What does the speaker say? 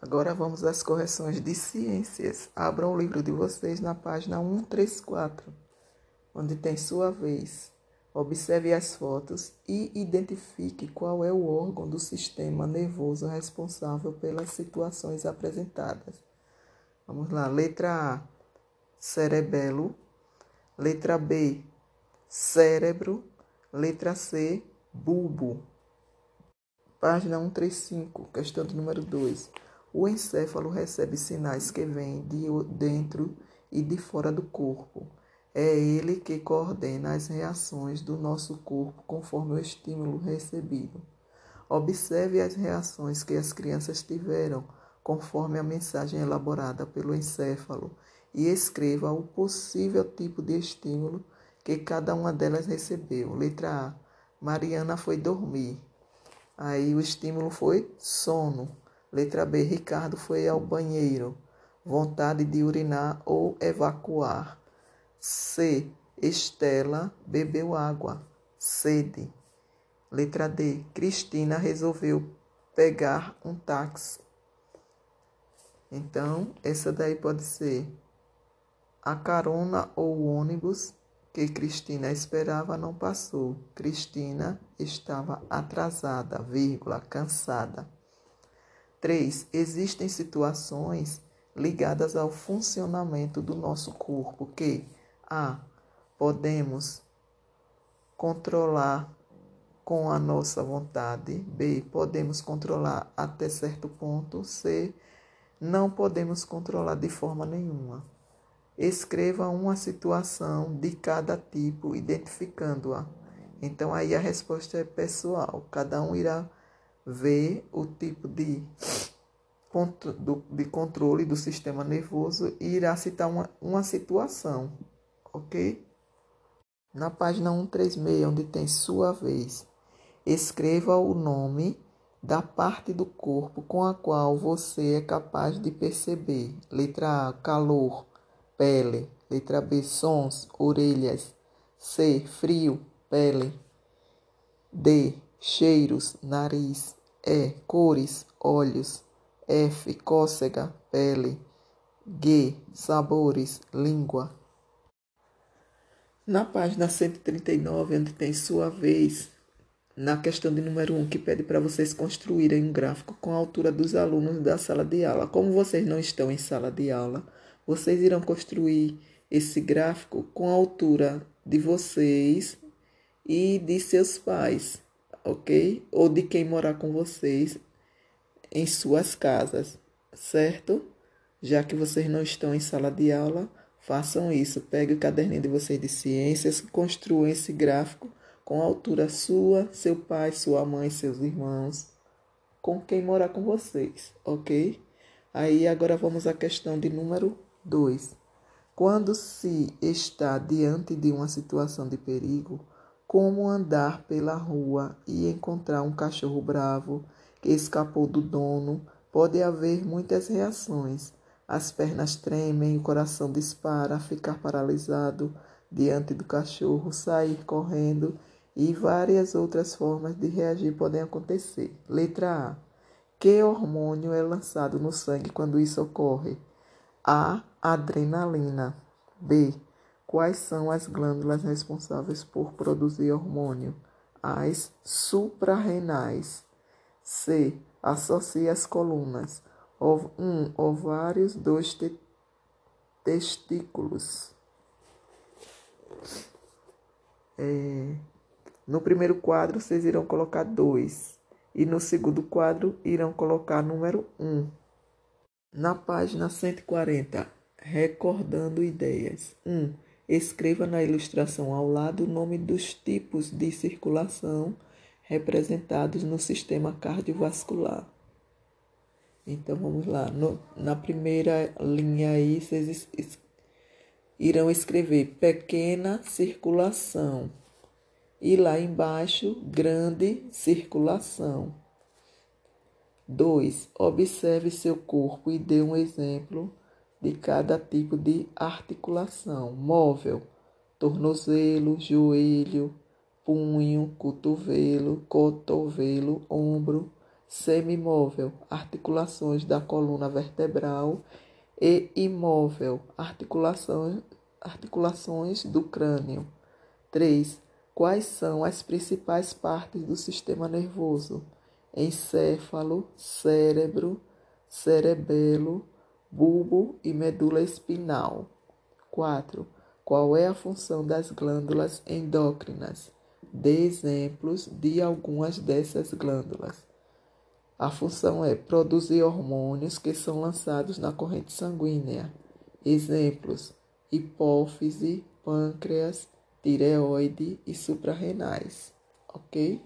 Agora vamos às correções de ciências. Abram o livro de vocês na página 134, onde tem sua vez. Observe as fotos e identifique qual é o órgão do sistema nervoso responsável pelas situações apresentadas. Vamos lá. Letra A, cerebelo. Letra B, cérebro. Letra C, bulbo. Página 135, questão número 2. O encéfalo recebe sinais que vêm de dentro e de fora do corpo. É ele que coordena as reações do nosso corpo conforme o estímulo recebido. Observe as reações que as crianças tiveram conforme a mensagem elaborada pelo encéfalo e escreva o possível tipo de estímulo que cada uma delas recebeu. Letra A. Mariana foi dormir. Aí o estímulo foi sono. Letra B. Ricardo foi ao banheiro. Vontade de urinar ou evacuar. C. Estela bebeu água. Sede. Letra D. Cristina resolveu pegar um táxi. Então, essa daí pode ser a carona ou o ônibus que Cristina esperava não passou. Cristina estava atrasada, vírgula, cansada. 3. Existem situações ligadas ao funcionamento do nosso corpo que a podemos controlar com a nossa vontade, B podemos controlar até certo ponto, C não podemos controlar de forma nenhuma. Escreva uma situação de cada tipo, identificando-a. Então aí a resposta é pessoal. Cada um irá ver o tipo de, de controle do sistema nervoso e irá citar uma, uma situação, ok? Na página 136, onde tem sua vez, escreva o nome da parte do corpo com a qual você é capaz de perceber. Letra A, calor pele. Letra B, sons, orelhas. C, frio, pele. D, cheiros, nariz. E, cores, olhos. F, cócega, pele. G, sabores, língua. Na página 139, onde tem sua vez, na questão de número 1, que pede para vocês construírem um gráfico com a altura dos alunos da sala de aula. Como vocês não estão em sala de aula, vocês irão construir esse gráfico com a altura de vocês e de seus pais, ok? Ou de quem morar com vocês em suas casas, certo? Já que vocês não estão em sala de aula, façam isso. Pegue o caderninho de vocês de ciências, construam esse gráfico com a altura sua, seu pai, sua mãe, seus irmãos, com quem morar com vocês, ok? Aí agora vamos à questão de número 2. Quando se está diante de uma situação de perigo, como andar pela rua e encontrar um cachorro bravo que escapou do dono, pode haver muitas reações. As pernas tremem, o coração dispara, ficar paralisado diante do cachorro, sair correndo e várias outras formas de reagir podem acontecer. Letra A. Que hormônio é lançado no sangue quando isso ocorre? A. Adrenalina. B. Quais são as glândulas responsáveis por produzir hormônio? As suprarrenais. C. Associe as colunas. 1. Um, ovários. 2. Te testículos. É, no primeiro quadro, vocês irão colocar 2. E no segundo quadro, irão colocar número 1. Um. Na página 140, recordando ideias. 1. Um, escreva na ilustração ao lado o nome dos tipos de circulação representados no sistema cardiovascular. Então vamos lá. No, na primeira linha aí, vocês es, irão escrever pequena circulação. E lá embaixo, grande circulação. 2. Observe seu corpo e dê um exemplo de cada tipo de articulação: móvel, tornozelo, joelho, punho, cotovelo, cotovelo, ombro, semimóvel, articulações da coluna vertebral e imóvel, articulações, articulações do crânio. 3. Quais são as principais partes do sistema nervoso? Encéfalo, cérebro, cerebelo, bulbo e medula espinal. 4. Qual é a função das glândulas endócrinas? Dê exemplos de algumas dessas glândulas. A função é produzir hormônios que são lançados na corrente sanguínea. Exemplos: hipófise, pâncreas, tireoide e suprarrenais. Ok?